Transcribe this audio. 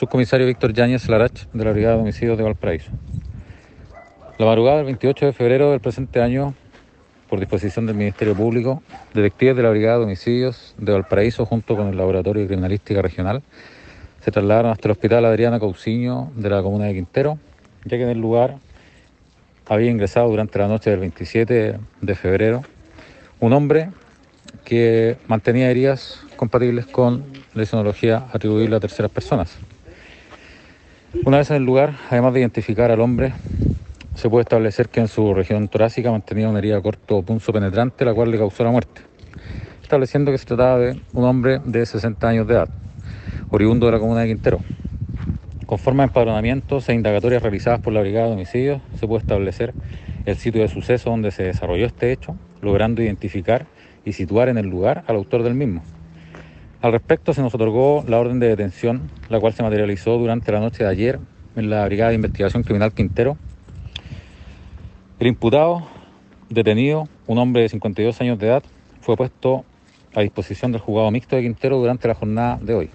subcomisario Víctor Yáñez Larach de la Brigada de Homicidios de Valparaíso. La madrugada del 28 de febrero del presente año, por disposición del Ministerio Público, detectives de la Brigada de Homicidios de Valparaíso junto con el Laboratorio de Criminalística Regional se trasladaron hasta el Hospital Adriana Cauciño de la comuna de Quintero, ya que en el lugar había ingresado durante la noche del 27 de febrero un hombre que mantenía heridas compatibles con lesionología atribuible a terceras personas. Una vez en el lugar, además de identificar al hombre, se puede establecer que en su región torácica mantenía una herida corto punzo penetrante, la cual le causó la muerte, estableciendo que se trataba de un hombre de 60 años de edad, oriundo de la comuna de Quintero. Conforme a empadronamientos e indagatorias realizadas por la Brigada de Homicidios, se puede establecer el sitio de suceso donde se desarrolló este hecho, logrando identificar y situar en el lugar al autor del mismo. Al respecto, se nos otorgó la orden de detención, la cual se materializó durante la noche de ayer en la Brigada de Investigación Criminal Quintero. El imputado, detenido, un hombre de 52 años de edad, fue puesto a disposición del juzgado mixto de Quintero durante la jornada de hoy.